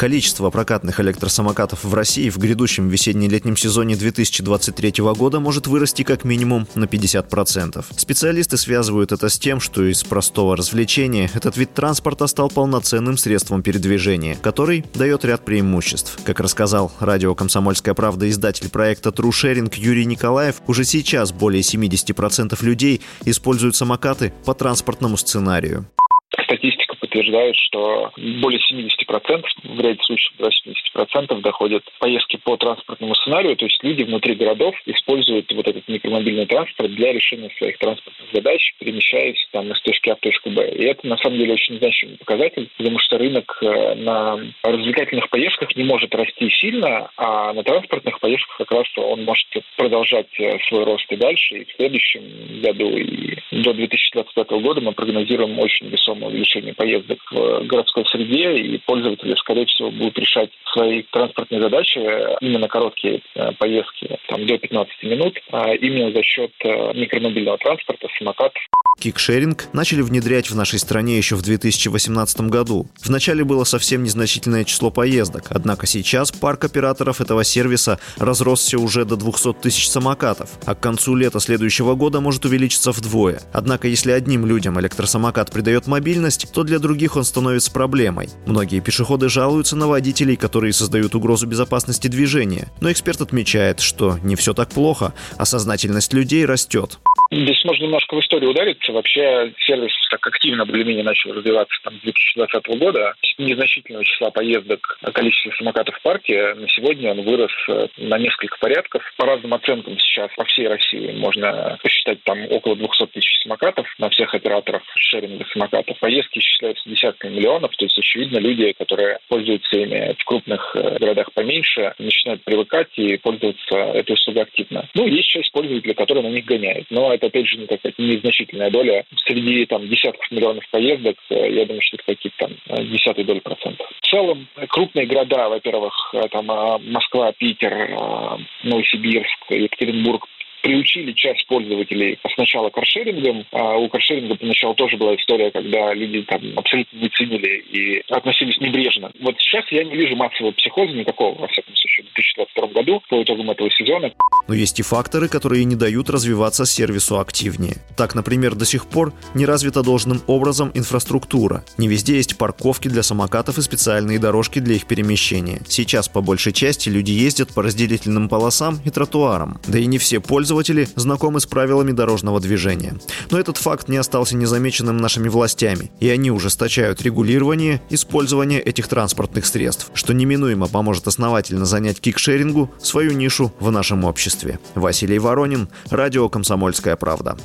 Количество прокатных электросамокатов в России в грядущем весенне-летнем сезоне 2023 года может вырасти как минимум на 50%. Специалисты связывают это с тем, что из простого развлечения этот вид транспорта стал полноценным средством передвижения, который дает ряд преимуществ. Как рассказал радио «Комсомольская правда» издатель проекта True Sharing Юрий Николаев, уже сейчас более 70% людей используют самокаты по транспортному сценарию утверждают, что более 70%, в ряде случаев до 80% доходят поездки по транспортному сценарию, то есть люди внутри городов используют вот этот микромобильный транспорт для решения своих транспортных задач, перемещаясь там из точки А в точку Б. И это на самом деле очень значимый показатель, потому что рынок э, на развлекательных поездках не может расти сильно, а на транспортных поездках как раз он может продолжать э, свой рост и дальше. И в следующем году и до 2025 года мы прогнозируем очень весомое увеличение поездок поездок в городской среде, и пользователи, скорее всего, будут решать свои транспортные задачи, именно короткие э, поездки, там, до 15 минут, а именно за счет э, микромобильного транспорта, самокатов. Кикшеринг начали внедрять в нашей стране еще в 2018 году. Вначале было совсем незначительное число поездок, однако сейчас парк операторов этого сервиса разросся уже до 200 тысяч самокатов, а к концу лета следующего года может увеличиться вдвое. Однако если одним людям электросамокат придает мобильность, то для других он становится проблемой. Многие пешеходы жалуются на водителей, которые создают угрозу безопасности движения, но эксперт отмечает, что не все так плохо, а сознательность людей растет. Здесь можно немножко в историю удариться. Вообще сервис так активно более-менее начал развиваться там, с 2020 года. Незначительного числа поездок, количество самокатов в парке. На сегодня он вырос э, на несколько порядков. По разным оценкам сейчас по всей России можно посчитать там около 200 тысяч самокатов на всех операторов шеринга самокатов. Поездки исчисляются десятками миллионов. То есть, очевидно, люди, которые пользуются ими в крупных э, городах поменьше, начинают привыкать и пользоваться этой услугой активно. Ну, есть часть пользователей, которые на них гоняют. Но это, опять же, не такая незначительная доля. Среди там десятков миллионов поездок, э, я думаю, что это какие-то там десятые доли процентов. В целом, крупные города, во-первых, э, там Москва, Питер, Новосибирск, Екатеринбург, приучили часть пользователей сначала каршерингом. А у каршеринга поначалу тоже была история, когда люди там абсолютно не ценили и относились небрежно. Вот сейчас я не вижу массового психоза никакого, во всяком случае, в 2022 году по итогам этого сезона. Но есть и факторы, которые не дают развиваться сервису активнее. Так, например, до сих пор не развита должным образом инфраструктура. Не везде есть парковки для самокатов и специальные дорожки для их перемещения. Сейчас по большей части люди ездят по разделительным полосам и тротуарам. Да и не все пользуются пользователи знакомы с правилами дорожного движения. Но этот факт не остался незамеченным нашими властями, и они ужесточают регулирование использования этих транспортных средств, что неминуемо поможет основательно занять кикшерингу свою нишу в нашем обществе. Василий Воронин, Радио «Комсомольская правда».